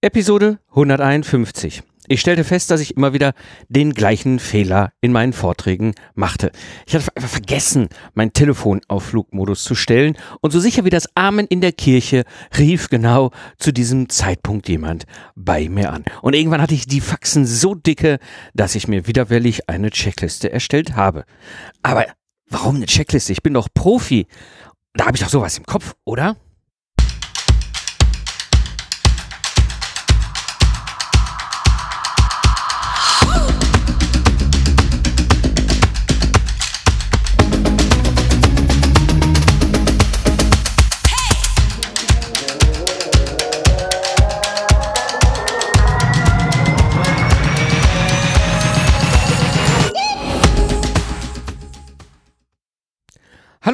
Episode 151. Ich stellte fest, dass ich immer wieder den gleichen Fehler in meinen Vorträgen machte. Ich hatte einfach vergessen, mein Telefon auf Flugmodus zu stellen und so sicher wie das Amen in der Kirche rief genau zu diesem Zeitpunkt jemand bei mir an. Und irgendwann hatte ich die Faxen so dicke, dass ich mir widerwillig eine Checkliste erstellt habe. Aber warum eine Checkliste? Ich bin doch Profi. Da habe ich doch sowas im Kopf, oder?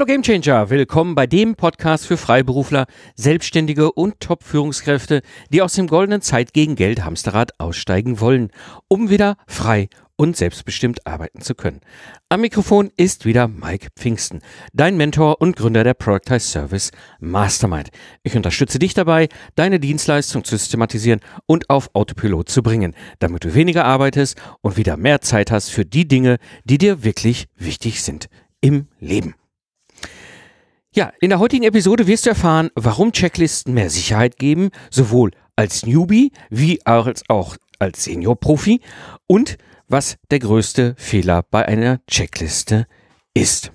Hallo Gamechanger, willkommen bei dem Podcast für Freiberufler, Selbstständige und Top-Führungskräfte, die aus dem goldenen Zeit gegen Geld Hamsterrad aussteigen wollen, um wieder frei und selbstbestimmt arbeiten zu können. Am Mikrofon ist wieder Mike Pfingsten, dein Mentor und Gründer der Productize Service Mastermind. Ich unterstütze dich dabei, deine Dienstleistung zu systematisieren und auf Autopilot zu bringen, damit du weniger arbeitest und wieder mehr Zeit hast für die Dinge, die dir wirklich wichtig sind im Leben. Ja, in der heutigen Episode wirst du erfahren, warum Checklisten mehr Sicherheit geben, sowohl als Newbie wie als auch als Senior-Profi und was der größte Fehler bei einer Checkliste ist.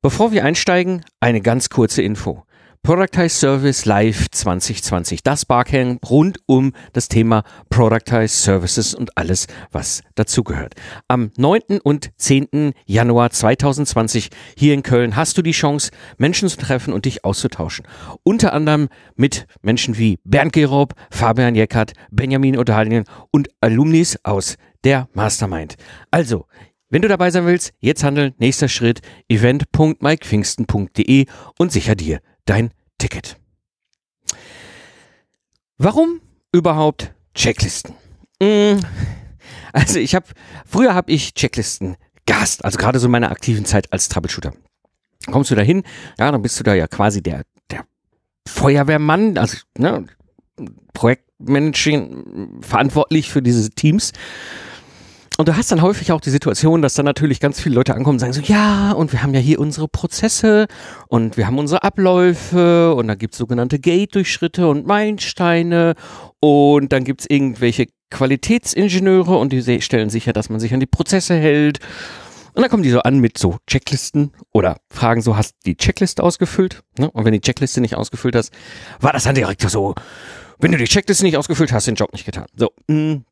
Bevor wir einsteigen, eine ganz kurze Info. Productize Service Live 2020, das Barcamp rund um das Thema Productize Services und alles, was dazugehört. Am 9. und 10. Januar 2020 hier in Köln hast du die Chance, Menschen zu treffen und dich auszutauschen. Unter anderem mit Menschen wie Bernd Gerob, Fabian Jeckert, Benjamin Odalien und Alumnis aus der Mastermind. Also, wenn du dabei sein willst, jetzt handeln, nächster Schritt, event.mikepfingsten.de und sicher dir dein Ticket. Warum überhaupt Checklisten? Hm, also ich habe, früher habe ich Checklisten gehasst, also gerade so in meiner aktiven Zeit als Troubleshooter. Kommst du da hin, ja, dann bist du da ja quasi der, der Feuerwehrmann, also ne, Projektmanaging verantwortlich für diese Teams. Und du hast dann häufig auch die Situation, dass dann natürlich ganz viele Leute ankommen und sagen so, ja, und wir haben ja hier unsere Prozesse und wir haben unsere Abläufe und da gibt es sogenannte Gate-Durchschritte und Meilensteine und dann gibt es irgendwelche Qualitätsingenieure und die stellen sicher, dass man sich an die Prozesse hält. Und dann kommen die so an mit so Checklisten oder fragen so, hast du die Checkliste ausgefüllt? Ne? Und wenn die Checkliste nicht ausgefüllt hast, war das dann direkt so, wenn du die Checkliste nicht ausgefüllt hast, den Job nicht getan. So, mh, mm,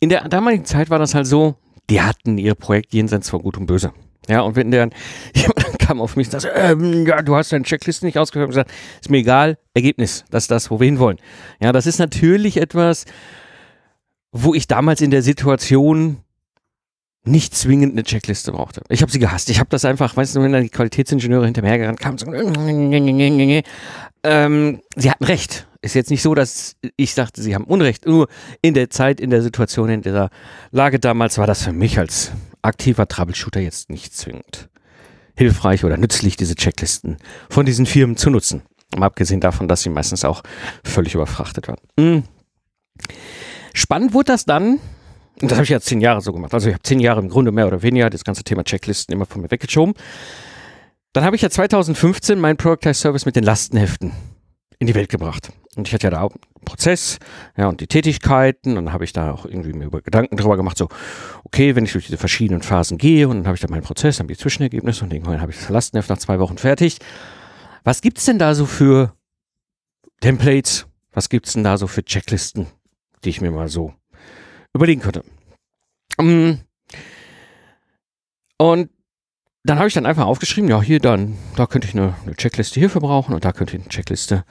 in der damaligen Zeit war das halt so, die hatten ihr Projekt jenseits von Gut und Böse. Ja, und wenn der jemand kam auf mich und sagte, ähm, ja, du hast deine Checkliste nicht ausgehört und gesagt, ist mir egal, Ergebnis, das ist das, wo wir hinwollen. Ja, das ist natürlich etwas, wo ich damals in der Situation nicht zwingend eine Checkliste brauchte. Ich habe sie gehasst. Ich habe das einfach, weißt du, wenn dann die Qualitätsingenieure hinterher gerannt kamen, so, ähm, sie hatten recht. Ist jetzt nicht so, dass ich sagte, sie haben Unrecht. Nur in der Zeit, in der Situation, in dieser Lage damals war das für mich als aktiver Troubleshooter jetzt nicht zwingend hilfreich oder nützlich, diese Checklisten von diesen Firmen zu nutzen. Mal abgesehen davon, dass sie meistens auch völlig überfrachtet waren. Mhm. Spannend wurde das dann, und das habe ich jetzt zehn Jahre so gemacht. Also ich habe zehn Jahre im Grunde mehr oder weniger das ganze Thema Checklisten immer von mir weggeschoben. Dann habe ich ja 2015 meinen Productize Service mit den Lastenheften in die Welt gebracht. Und ich hatte ja da auch einen Prozess, ja, und die Tätigkeiten. Und dann habe ich da auch irgendwie mir Gedanken drüber gemacht, so, okay, wenn ich durch diese verschiedenen Phasen gehe, und dann habe ich da meinen Prozess, dann habe ich Zwischenergebnisse und irgendwann habe ich das Lastenheft nach zwei Wochen fertig. Was gibt's denn da so für Templates? Was gibt's denn da so für Checklisten, die ich mir mal so überlegen könnte? Mm. Und dann habe ich dann einfach aufgeschrieben, ja, hier dann, da könnte ich eine, eine, Checkliste hierfür brauchen und da könnte ich eine Checkliste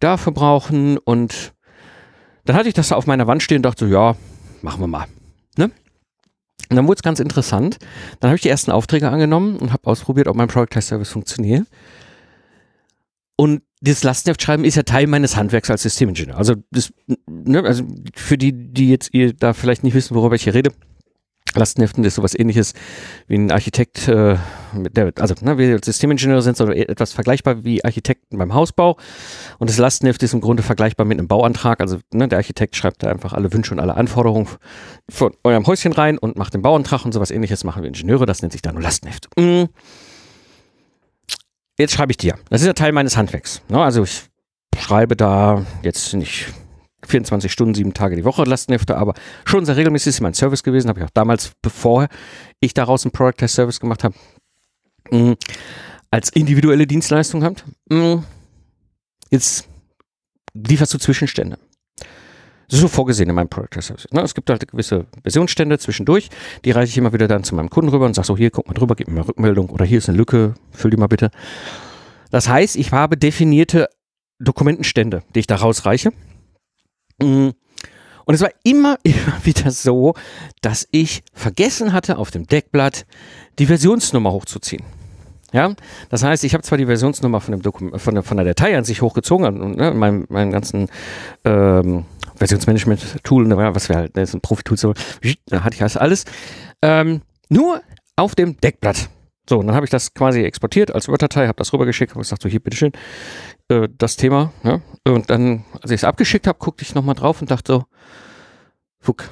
dafür brauchen. Und dann hatte ich das auf meiner Wand stehen und dachte so, ja, machen wir mal. Ne? Und dann wurde es ganz interessant. Dann habe ich die ersten Aufträge angenommen und habe ausprobiert, ob mein Product Test Service funktioniert. Und dieses Lastenheftschreiben ist ja Teil meines Handwerks als Systemingenieur. Also, das, ne, also für die, die jetzt ihr da vielleicht nicht wissen, worüber ich hier rede, Lastenheften ist sowas ähnliches wie ein Architekt, äh, der, also ne, wir Systemingenieure sind so etwas vergleichbar wie Architekten beim Hausbau und das Lastenheft ist im Grunde vergleichbar mit einem Bauantrag, also ne, der Architekt schreibt da einfach alle Wünsche und alle Anforderungen von eurem Häuschen rein und macht den Bauantrag und sowas ähnliches machen wir Ingenieure, das nennt sich dann nur Lastenheft. Mhm. Jetzt schreibe ich dir, das ist ja Teil meines Handwerks, ne? also ich schreibe da jetzt nicht 24 Stunden, sieben Tage die Woche Lastenhefte, aber schon sehr regelmäßig ist mein Service gewesen, habe ich auch damals, bevor ich daraus einen Product Test Service gemacht habe, mh, als individuelle Dienstleistung habt. Mh, jetzt lieferst du Zwischenstände. Das ist so vorgesehen in meinem Product Test Service. Ne? Es gibt halt gewisse Versionsstände zwischendurch, die reiche ich immer wieder dann zu meinem Kunden rüber und sage so, hier, guck mal drüber, gib mir mal Rückmeldung oder hier ist eine Lücke, füll die mal bitte. Das heißt, ich habe definierte Dokumentenstände, die ich da rausreiche Mm. Und es war immer, immer wieder so, dass ich vergessen hatte, auf dem Deckblatt die Versionsnummer hochzuziehen. Ja, das heißt, ich habe zwar die Versionsnummer von, dem Dokument, von, der, von der Datei an sich hochgezogen und ne, meinem, meinem ganzen ähm, Versionsmanagement-Tool, ne, was wir halt, das ist ein Profi-Tool, da hatte ich das alles, ähm, nur auf dem Deckblatt. So, und dann habe ich das quasi exportiert als Word-Datei, habe das rübergeschickt, habe gesagt, so hier, bitteschön, äh, das Thema. Ja? Und dann, als ich es abgeschickt habe, guckte ich nochmal drauf und dachte so, fuck,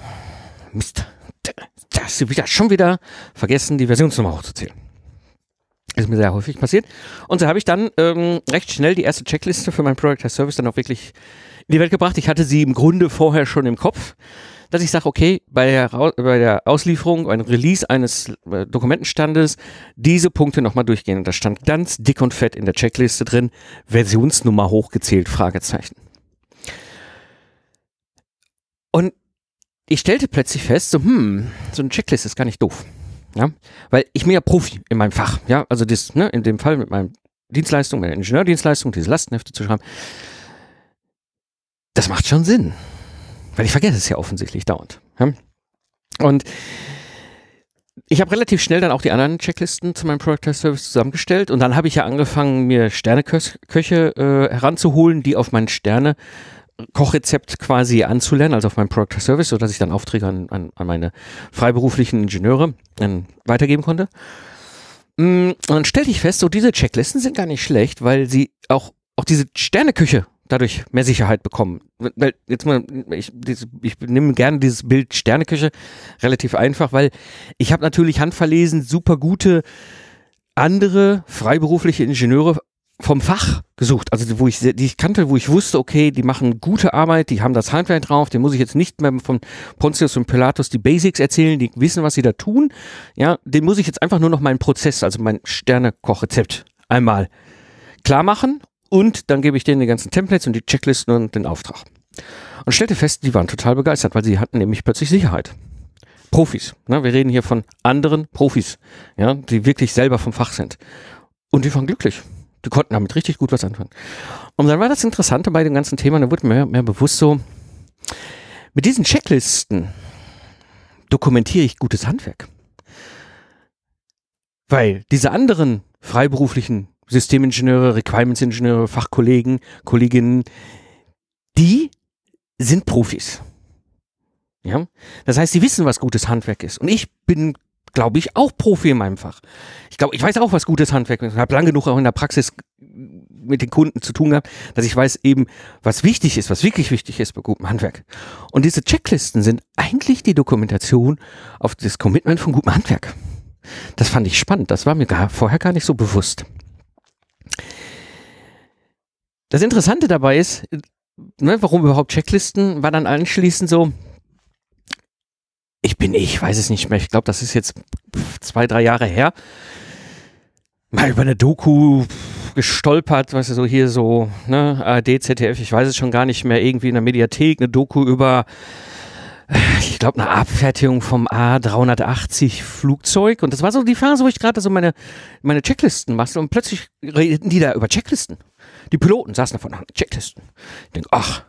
Mist, da hast du wieder, schon wieder vergessen, die Versionsnummer hochzuzählen. Ist mir sehr häufig passiert. Und so habe ich dann ähm, recht schnell die erste Checkliste für mein Product as Service dann auch wirklich in die Welt gebracht. Ich hatte sie im Grunde vorher schon im Kopf dass ich sage, okay, bei der, bei der Auslieferung, beim Release eines äh, Dokumentenstandes diese Punkte nochmal durchgehen. Und da stand ganz dick und fett in der Checkliste drin, Versionsnummer hochgezählt, Fragezeichen. Und ich stellte plötzlich fest, so, hm, so eine Checkliste ist gar nicht doof. Ja, weil ich bin ja Profi in meinem Fach. Ja, also das, ne, in dem Fall mit meinem Dienstleistung, meiner Ingenieurdienstleistung, diese Lastenhefte zu schreiben, das macht schon Sinn. Weil ich vergesse es ja offensichtlich dauernd. Und ich habe relativ schnell dann auch die anderen Checklisten zu meinem Product Test Service zusammengestellt und dann habe ich ja angefangen, mir Sterneköche äh, heranzuholen, die auf mein Sterne Kochrezept quasi anzulernen, also auf meinem Product Test Service, sodass ich dann Aufträge an, an, an meine freiberuflichen Ingenieure dann weitergeben konnte. Mm, und dann stellte ich fest, so diese Checklisten sind gar nicht schlecht, weil sie auch, auch diese Sterneküche dadurch mehr Sicherheit bekommen. Jetzt mal, ich, ich nehme gerne dieses Bild Sterneküche relativ einfach, weil ich habe natürlich handverlesen super gute andere freiberufliche Ingenieure vom Fach gesucht, also wo ich die ich kannte, wo ich wusste, okay, die machen gute Arbeit, die haben das Handwerk drauf, den muss ich jetzt nicht mehr von Pontius und Pilatus die Basics erzählen, die wissen, was sie da tun. Ja, den muss ich jetzt einfach nur noch meinen Prozess, also mein Sternekochrezept einmal klar machen und dann gebe ich denen die ganzen Templates und die Checklisten und den Auftrag. Und stellte fest, die waren total begeistert, weil sie hatten nämlich plötzlich Sicherheit. Profis. Ne? Wir reden hier von anderen Profis, ja, die wirklich selber vom Fach sind. Und die waren glücklich. Die konnten damit richtig gut was anfangen. Und dann war das Interessante bei dem ganzen Thema, da wurde mir mehr, bewusst so, mit diesen Checklisten dokumentiere ich gutes Handwerk. Weil diese anderen freiberuflichen Systemingenieure, Requirements-Ingenieure, Fachkollegen, Kolleginnen, die sind Profis. Ja? Das heißt, sie wissen, was gutes Handwerk ist. Und ich bin, glaube ich, auch Profi in meinem Fach. Ich glaube, ich weiß auch, was gutes Handwerk ist. Ich habe lange genug auch in der Praxis mit den Kunden zu tun gehabt, dass ich weiß eben, was wichtig ist, was wirklich wichtig ist bei gutem Handwerk. Und diese Checklisten sind eigentlich die Dokumentation auf das Commitment von gutem Handwerk. Das fand ich spannend. Das war mir gar, vorher gar nicht so bewusst. Das Interessante dabei ist, ne, warum überhaupt Checklisten, war dann anschließend so, ich bin, ich weiß es nicht mehr, ich glaube, das ist jetzt zwei, drei Jahre her, mal über eine Doku gestolpert, weißt du, so hier so, ne, ARD, ZDF, ich weiß es schon gar nicht mehr, irgendwie in der Mediathek, eine Doku über, ich glaube, eine Abfertigung vom A380 Flugzeug. Und das war so die Phase, wo ich gerade so meine, meine Checklisten machte und plötzlich redeten die da über Checklisten. Die Piloten saßen davon an Checklisten. Ich denke, ach,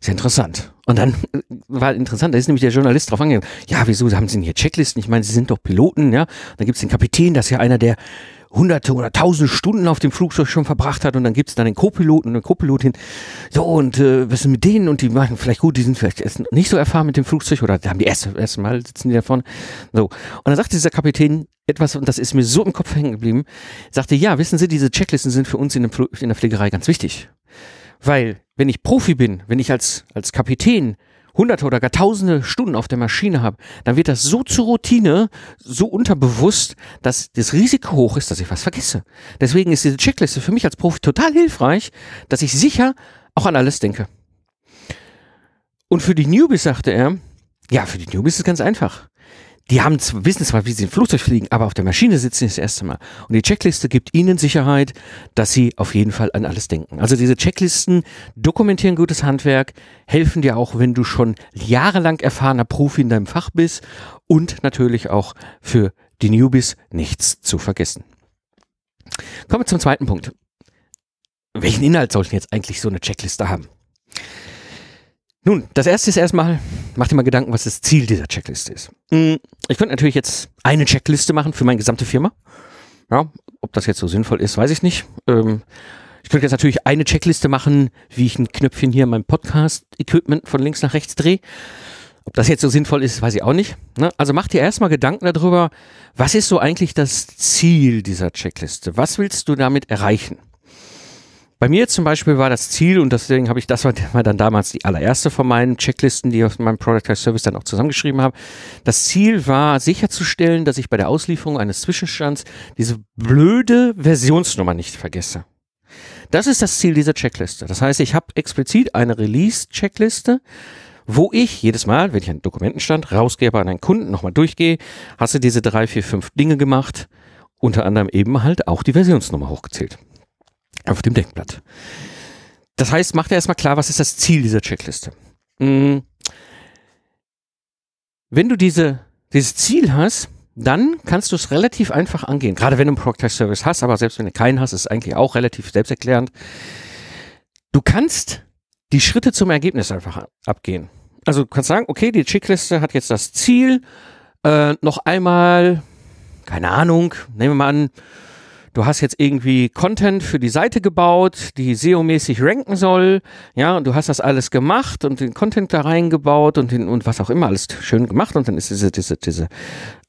ist ja interessant. Und dann war interessant, da ist nämlich der Journalist drauf angegangen, ja, wieso haben Sie denn hier Checklisten? Ich meine, Sie sind doch Piloten, ja. Dann gibt es den Kapitän, das ist ja einer der hunderte oder tausende Stunden auf dem Flugzeug schon verbracht hat und dann gibt's dann den Co-Piloten und eine Co-Pilotin. So, und äh, was ist mit denen? Und die machen vielleicht gut, die sind vielleicht nicht so erfahren mit dem Flugzeug oder haben die erste, erste Mal sitzen die da vorne. So. Und dann sagte dieser Kapitän etwas, und das ist mir so im Kopf hängen geblieben, sagte, ja, wissen Sie, diese Checklisten sind für uns in, in der Pflegerei ganz wichtig. Weil, wenn ich Profi bin, wenn ich als, als Kapitän hunderte oder gar tausende Stunden auf der Maschine habe, dann wird das so zur Routine, so unterbewusst, dass das Risiko hoch ist, dass ich was vergesse. Deswegen ist diese Checkliste für mich als Profi total hilfreich, dass ich sicher auch an alles denke. Und für die Newbies sagte er, ja, für die Newbies ist es ganz einfach die haben wissen zwar, wie sie im Flugzeug fliegen, aber auf der Maschine sitzen sie das erste Mal. Und die Checkliste gibt ihnen Sicherheit, dass sie auf jeden Fall an alles denken. Also diese Checklisten dokumentieren gutes Handwerk, helfen dir auch, wenn du schon jahrelang erfahrener Profi in deinem Fach bist und natürlich auch für die Newbies nichts zu vergessen. Kommen wir zum zweiten Punkt. Welchen Inhalt sollten jetzt eigentlich so eine Checkliste haben? Nun, das erste ist erstmal, mach dir mal Gedanken, was das Ziel dieser Checkliste ist. Hm, ich könnte natürlich jetzt eine Checkliste machen für meine gesamte Firma. Ja, ob das jetzt so sinnvoll ist, weiß ich nicht. Ähm, ich könnte jetzt natürlich eine Checkliste machen, wie ich ein Knöpfchen hier in meinem Podcast-Equipment von links nach rechts drehe. Ob das jetzt so sinnvoll ist, weiß ich auch nicht. Ne? Also mach dir erstmal Gedanken darüber, was ist so eigentlich das Ziel dieser Checkliste? Was willst du damit erreichen? Bei mir zum Beispiel war das Ziel, und deswegen habe ich das war dann damals die allererste von meinen Checklisten, die ich auf meinem Product Service dann auch zusammengeschrieben habe. Das Ziel war sicherzustellen, dass ich bei der Auslieferung eines Zwischenstands diese blöde Versionsnummer nicht vergesse. Das ist das Ziel dieser Checkliste. Das heißt, ich habe explizit eine Release-Checkliste, wo ich jedes Mal, wenn ich einen Dokumentenstand rausgebe an einen Kunden, nochmal durchgehe, hast du diese drei, vier, fünf Dinge gemacht, unter anderem eben halt auch die Versionsnummer hochgezählt auf dem Deckblatt. Das heißt, macht er erstmal klar, was ist das Ziel dieser Checkliste. Mhm. Wenn du diese, dieses Ziel hast, dann kannst du es relativ einfach angehen. Gerade wenn du einen Product Service hast, aber selbst wenn du keinen hast, ist es eigentlich auch relativ selbsterklärend. Du kannst die Schritte zum Ergebnis einfach abgehen. Also du kannst sagen, okay, die Checkliste hat jetzt das Ziel, äh, noch einmal, keine Ahnung, nehmen wir mal an, du hast jetzt irgendwie Content für die Seite gebaut, die SEO-mäßig ranken soll, ja, und du hast das alles gemacht und den Content da reingebaut und, den, und was auch immer, alles schön gemacht und dann ist diese, diese, diese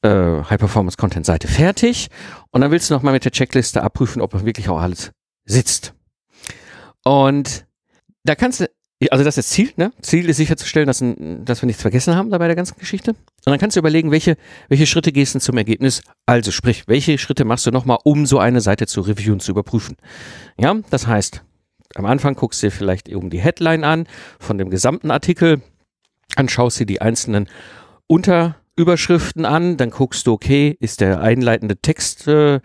äh, High-Performance-Content-Seite fertig und dann willst du nochmal mit der Checkliste abprüfen, ob wirklich auch alles sitzt. Und da kannst du also das ist Ziel, ne? Ziel ist sicherzustellen, dass, dass wir nichts vergessen haben da bei der ganzen Geschichte. Und dann kannst du überlegen, welche, welche Schritte gehst du zum Ergebnis. Also sprich, welche Schritte machst du nochmal, um so eine Seite zu reviewen, zu überprüfen. Ja, das heißt, am Anfang guckst du dir vielleicht eben die Headline an von dem gesamten Artikel, dann schaust du die einzelnen Unter Überschriften an, dann guckst du, okay, ist der einleitende Text, äh,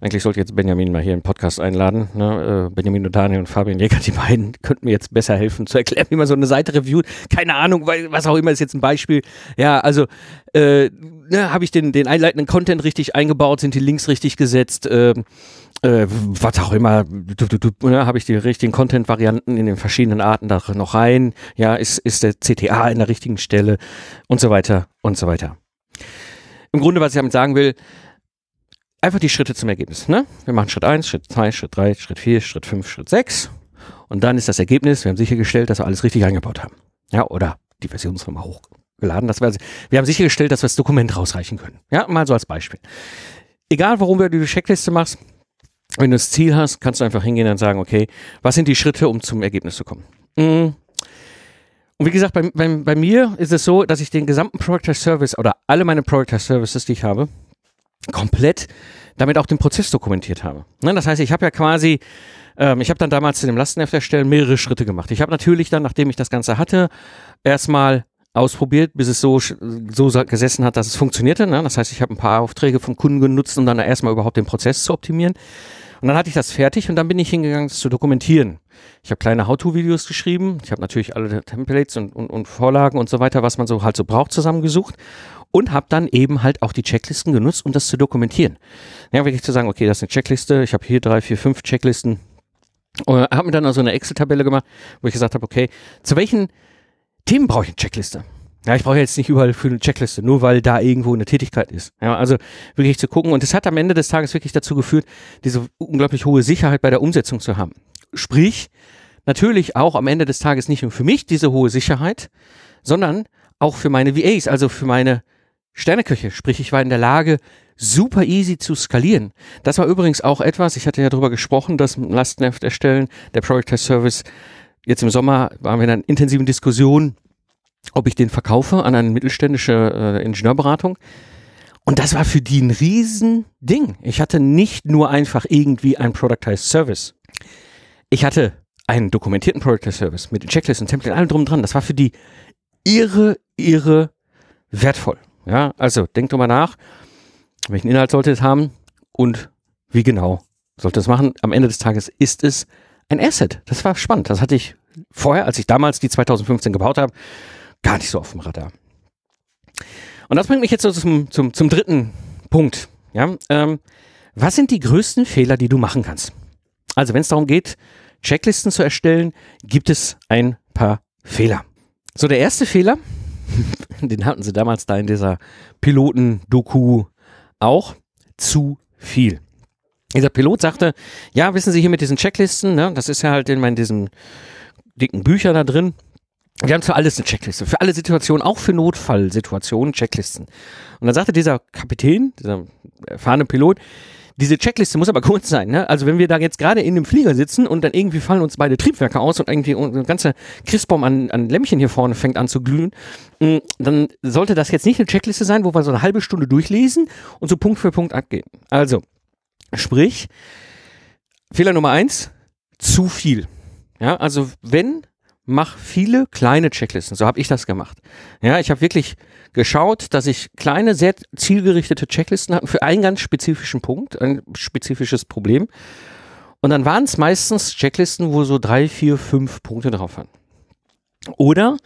eigentlich sollte jetzt Benjamin mal hier einen Podcast einladen, ne? äh, Benjamin und Daniel und Fabian Jäger, die beiden könnten mir jetzt besser helfen zu erklären, wie man so eine Seite reviewt, keine Ahnung, was auch immer ist jetzt ein Beispiel, ja, also äh, ne, habe ich den, den einleitenden Content richtig eingebaut, sind die Links richtig gesetzt, äh, äh, was auch immer, ne, habe ich die richtigen Content-Varianten in den verschiedenen Arten da noch rein, ja, ist, ist der CTA in der richtigen Stelle und so weiter und so weiter. Im Grunde, was ich damit sagen will, einfach die Schritte zum Ergebnis. Ne? Wir machen Schritt 1, Schritt 2, Schritt 3, Schritt 4, Schritt 5, Schritt 6 und dann ist das Ergebnis, wir haben sichergestellt, dass wir alles richtig eingebaut haben. Ja, oder die Versionsnummer hochgeladen. Dass wir, wir haben sichergestellt, dass wir das Dokument rausreichen können. Ja, mal so als Beispiel. Egal, warum du die Checkliste machst, wenn du das Ziel hast, kannst du einfach hingehen und sagen, okay, was sind die Schritte, um zum Ergebnis zu kommen? Mhm. Und wie gesagt, bei, bei, bei mir ist es so, dass ich den gesamten Product Service oder alle meine Product Services, die ich habe, komplett damit auch den Prozess dokumentiert habe. Ne, das heißt, ich habe ja quasi, ähm, ich habe dann damals zu dem Lastenheft erstellen mehrere Schritte gemacht. Ich habe natürlich dann, nachdem ich das Ganze hatte, erstmal ausprobiert, bis es so, so gesessen hat, dass es funktionierte. Ne? Das heißt, ich habe ein paar Aufträge vom Kunden genutzt, um dann erstmal überhaupt den Prozess zu optimieren. Und dann hatte ich das fertig und dann bin ich hingegangen, das zu dokumentieren. Ich habe kleine How-To-Videos geschrieben. Ich habe natürlich alle Templates und, und, und Vorlagen und so weiter, was man so halt so braucht, zusammengesucht und habe dann eben halt auch die Checklisten genutzt, um das zu dokumentieren. Ja, wirklich zu sagen, okay, das ist eine Checkliste. Ich habe hier drei, vier, fünf Checklisten. Und habe mir dann also eine Excel-Tabelle gemacht, wo ich gesagt habe, okay, zu welchen Themen brauche ich eine Checkliste? Ja, ich brauche jetzt nicht überall für eine Checkliste, nur weil da irgendwo eine Tätigkeit ist. Ja, also wirklich zu gucken. Und es hat am Ende des Tages wirklich dazu geführt, diese unglaublich hohe Sicherheit bei der Umsetzung zu haben. Sprich, natürlich auch am Ende des Tages nicht nur für mich diese hohe Sicherheit, sondern auch für meine VAs, also für meine Sterneköche. Sprich, ich war in der Lage, super easy zu skalieren. Das war übrigens auch etwas, ich hatte ja darüber gesprochen, dass Lastenheft erstellen, der Test Service, jetzt im Sommer waren wir in einer intensiven Diskussion, ob ich den verkaufe an eine mittelständische äh, Ingenieurberatung. Und das war für die ein Riesending. Ich hatte nicht nur einfach irgendwie ein Productized Service. Ich hatte einen dokumentierten Productized Service mit den Checklisten, Templates, allem drum dran. Das war für die irre, irre wertvoll. Ja, also denkt drüber nach, welchen Inhalt sollte es haben und wie genau sollte es machen. Am Ende des Tages ist es ein Asset. Das war spannend. Das hatte ich vorher, als ich damals die 2015 gebaut habe, gar nicht so auf dem Radar. Und das bringt mich jetzt so zum, zum, zum dritten Punkt. Ja, ähm, was sind die größten Fehler, die du machen kannst? Also wenn es darum geht, Checklisten zu erstellen, gibt es ein paar Fehler. So, der erste Fehler, den hatten sie damals da in dieser Piloten-Doku auch, zu viel. Dieser Pilot sagte, ja, wissen Sie hier mit diesen Checklisten, ne, das ist ja halt in meinen diesen dicken Büchern da drin, wir haben für alles eine Checkliste, für alle Situationen, auch für Notfallsituationen Checklisten. Und dann sagte dieser Kapitän, dieser erfahrene Pilot, diese Checkliste muss aber kurz sein. Ne? Also wenn wir da jetzt gerade in dem Flieger sitzen und dann irgendwie fallen uns beide Triebwerke aus und irgendwie ein ganzer Christbaum an, an Lämmchen hier vorne fängt an zu glühen, mm, dann sollte das jetzt nicht eine Checkliste sein, wo wir so eine halbe Stunde durchlesen und so Punkt für Punkt abgehen. Also, sprich, Fehler Nummer eins, zu viel. Ja, also wenn mach viele kleine Checklisten. So habe ich das gemacht. Ja, ich habe wirklich geschaut, dass ich kleine, sehr zielgerichtete Checklisten hatte für einen ganz spezifischen Punkt, ein spezifisches Problem. Und dann waren es meistens Checklisten, wo so drei, vier, fünf Punkte drauf waren. Oder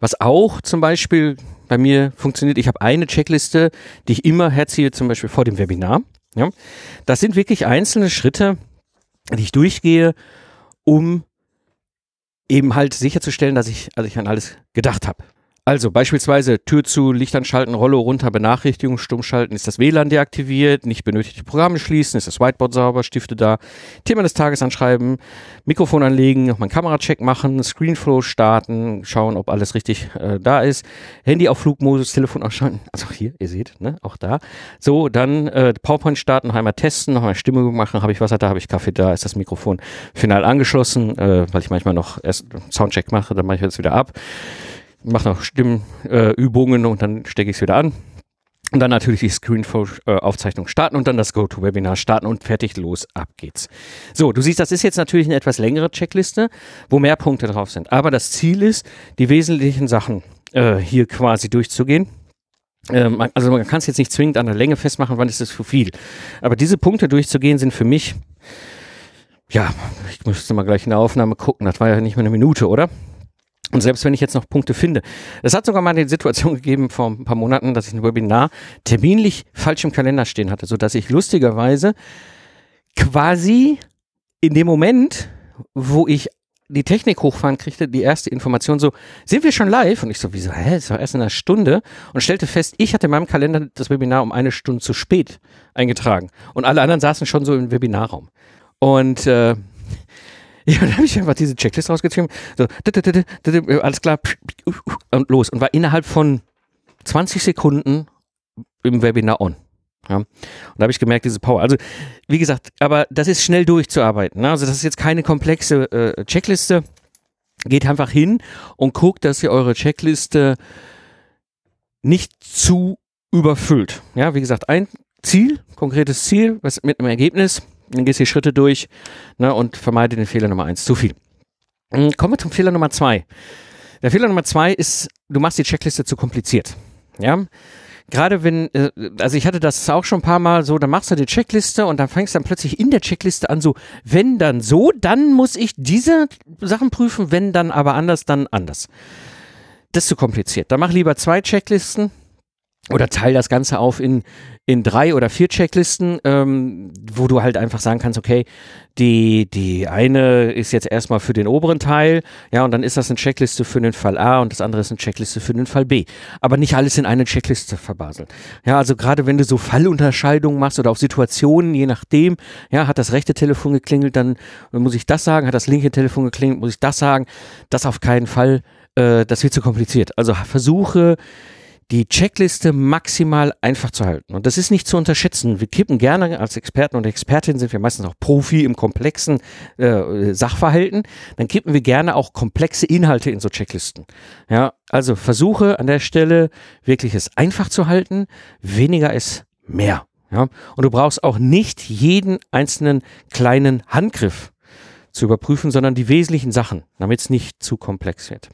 was auch zum Beispiel bei mir funktioniert, ich habe eine Checkliste, die ich immer herziehe, zum Beispiel vor dem Webinar. Ja, das sind wirklich einzelne Schritte, die ich durchgehe, um eben halt sicherzustellen, dass ich, also ich an alles gedacht habe. Also beispielsweise Tür zu, Licht anschalten, Rollo runter, Benachrichtigung stumm schalten, ist das WLAN deaktiviert, nicht benötigte Programme schließen, ist das Whiteboard sauber, Stifte da, Thema des Tages anschreiben, Mikrofon anlegen, nochmal einen Kameracheck machen, Screenflow starten, schauen, ob alles richtig äh, da ist, Handy auf Flugmodus, Telefon ausschalten, also hier, ihr seht, ne, auch da. So, dann äh, PowerPoint starten, noch einmal testen, noch einmal Stimme machen, habe ich Wasser da, habe ich Kaffee da, ist das Mikrofon final angeschlossen, äh, weil ich manchmal noch erst Soundcheck mache, dann mache ich jetzt wieder ab mache noch Stimmübungen äh, und dann stecke ich es wieder an. Und dann natürlich die Screen-Aufzeichnung starten und dann das GoTo-Webinar starten und fertig los, ab geht's. So, du siehst, das ist jetzt natürlich eine etwas längere Checkliste, wo mehr Punkte drauf sind. Aber das Ziel ist, die wesentlichen Sachen äh, hier quasi durchzugehen. Ähm, also man kann es jetzt nicht zwingend an der Länge festmachen, wann ist es zu viel. Aber diese Punkte durchzugehen sind für mich, ja, ich müsste mal gleich in der Aufnahme gucken, das war ja nicht mehr eine Minute, oder? Und selbst wenn ich jetzt noch Punkte finde, es hat sogar mal die Situation gegeben vor ein paar Monaten, dass ich ein Webinar terminlich falsch im Kalender stehen hatte, so dass ich lustigerweise quasi in dem Moment, wo ich die Technik hochfahren kriegte, die erste Information so, sind wir schon live? Und ich so, wieso, hä, es war erst in einer Stunde und stellte fest, ich hatte in meinem Kalender das Webinar um eine Stunde zu spät eingetragen und alle anderen saßen schon so im Webinarraum. Und äh, ja, dann habe ich einfach diese Checklist rausgeschrieben. So, alles klar, und los. Und war innerhalb von 20 Sekunden im Webinar on. Ja. Und da habe ich gemerkt, diese Power. Also, wie gesagt, aber das ist schnell durchzuarbeiten. Ne? Also, das ist jetzt keine komplexe äh, Checkliste. Geht einfach hin und guckt, dass ihr eure Checkliste nicht zu überfüllt. Ja, wie gesagt, ein Ziel, konkretes Ziel, was mit einem Ergebnis dann gehst du die Schritte durch ne, und vermeide den Fehler Nummer eins. Zu viel. Hm, kommen wir zum Fehler Nummer zwei. Der Fehler Nummer zwei ist, du machst die Checkliste zu kompliziert. Ja, gerade wenn, äh, also ich hatte das auch schon ein paar Mal so, dann machst du die Checkliste und dann fängst du dann plötzlich in der Checkliste an, so, wenn dann so, dann muss ich diese Sachen prüfen, wenn dann aber anders, dann anders. Das ist zu kompliziert. Dann mach lieber zwei Checklisten, oder teile das Ganze auf in, in drei oder vier Checklisten, ähm, wo du halt einfach sagen kannst, okay, die, die eine ist jetzt erstmal für den oberen Teil, ja, und dann ist das eine Checkliste für den Fall A und das andere ist eine Checkliste für den Fall B. Aber nicht alles in eine Checkliste verbaseln. Ja, also gerade wenn du so Fallunterscheidungen machst oder auch Situationen, je nachdem, ja, hat das rechte Telefon geklingelt, dann muss ich das sagen, hat das linke Telefon geklingelt, muss ich das sagen, das auf keinen Fall, äh, das wird zu kompliziert. Also versuche, die Checkliste maximal einfach zu halten. Und das ist nicht zu unterschätzen. Wir kippen gerne als Experten und Expertinnen sind wir meistens auch Profi im komplexen äh, Sachverhalten. Dann kippen wir gerne auch komplexe Inhalte in so Checklisten. Ja, also versuche an der Stelle wirklich es einfach zu halten. Weniger ist mehr. Ja, und du brauchst auch nicht jeden einzelnen kleinen Handgriff zu überprüfen, sondern die wesentlichen Sachen, damit es nicht zu komplex wird.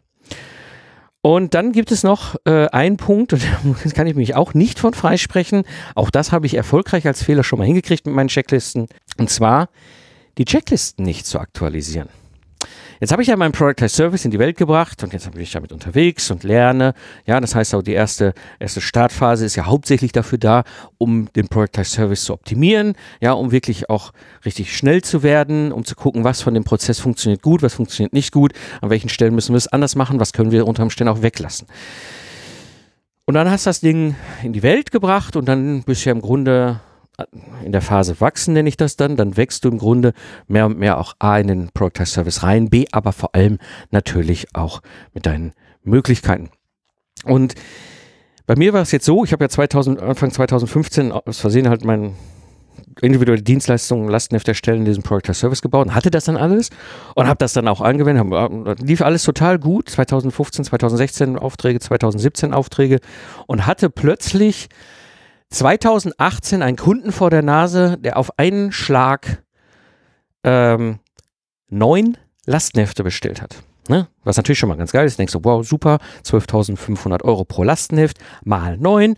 Und dann gibt es noch äh, einen Punkt, und da kann ich mich auch nicht von freisprechen. Auch das habe ich erfolgreich als Fehler schon mal hingekriegt mit meinen Checklisten. Und zwar die Checklisten nicht zu aktualisieren. Jetzt habe ich ja meinen Product as Service in die Welt gebracht und jetzt bin ich damit unterwegs und lerne. Ja, das heißt auch die erste, erste Startphase ist ja hauptsächlich dafür da, um den Product as Service zu optimieren, ja, um wirklich auch richtig schnell zu werden, um zu gucken, was von dem Prozess funktioniert gut, was funktioniert nicht gut, an welchen Stellen müssen wir es anders machen, was können wir unter Umständen auch weglassen. Und dann hast du das Ding in die Welt gebracht und dann bist du ja im Grunde in der Phase wachsen, nenne ich das dann, dann wächst du im Grunde mehr und mehr auch A in den Product Service rein, B aber vor allem natürlich auch mit deinen Möglichkeiten. Und bei mir war es jetzt so, ich habe ja 2000, Anfang 2015 aus Versehen halt mein individuelle Dienstleistungen, Lastenheft erstellen, diesen Product Service gebaut und hatte das dann alles und habe das dann auch angewendet. Hab, lief alles total gut. 2015, 2016 Aufträge, 2017 Aufträge und hatte plötzlich 2018 einen Kunden vor der Nase, der auf einen Schlag ähm, neun Lastenhefte bestellt hat. Ne? Was natürlich schon mal ganz geil ist. Denkst du, wow, super, 12.500 Euro pro Lastenheft mal neun.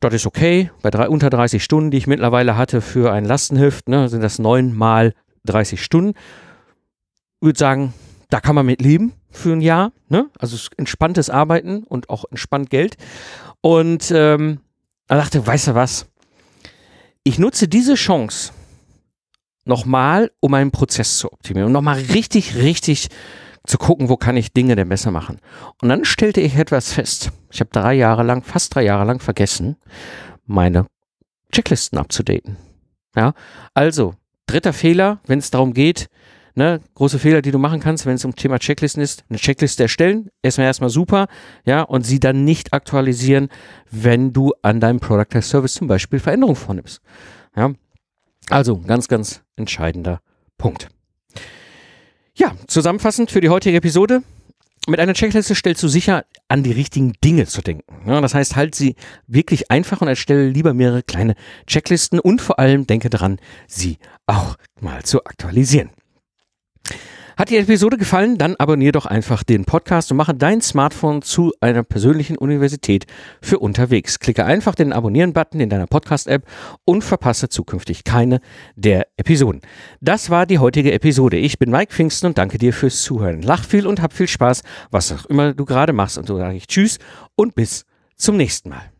Das ist okay. Bei drei, unter 30 Stunden, die ich mittlerweile hatte für ein Lastenheft, ne, sind das neun mal 30 Stunden. Ich würde sagen, da kann man mit leben für ein Jahr. Ne? Also entspanntes Arbeiten und auch entspannt Geld. Und ähm, er dachte, weißt du was? Ich nutze diese Chance nochmal, um einen Prozess zu optimieren und nochmal richtig, richtig zu gucken, wo kann ich Dinge denn besser machen. Und dann stellte ich etwas fest. Ich habe drei Jahre lang, fast drei Jahre lang vergessen, meine Checklisten abzudaten. Ja, also dritter Fehler, wenn es darum geht, ne, große Fehler, die du machen kannst, wenn es um Thema Checklisten ist, eine Checkliste erstellen, erstmal erstmal super, ja, und sie dann nicht aktualisieren, wenn du an deinem Product as Service zum Beispiel Veränderungen vornimmst. Ja, also ganz, ganz entscheidender Punkt. Ja, zusammenfassend für die heutige Episode. Mit einer Checkliste stellst du sicher, an die richtigen Dinge zu denken. Ja, das heißt, halt sie wirklich einfach und erstelle lieber mehrere kleine Checklisten und vor allem denke daran, sie auch mal zu aktualisieren. Hat die Episode gefallen? Dann abonniere doch einfach den Podcast und mache dein Smartphone zu einer persönlichen Universität für unterwegs. Klicke einfach den Abonnieren-Button in deiner Podcast-App und verpasse zukünftig keine der Episoden. Das war die heutige Episode. Ich bin Mike Pfingsten und danke dir fürs Zuhören. Lach viel und hab viel Spaß, was auch immer du gerade machst. Und so sage ich Tschüss und bis zum nächsten Mal.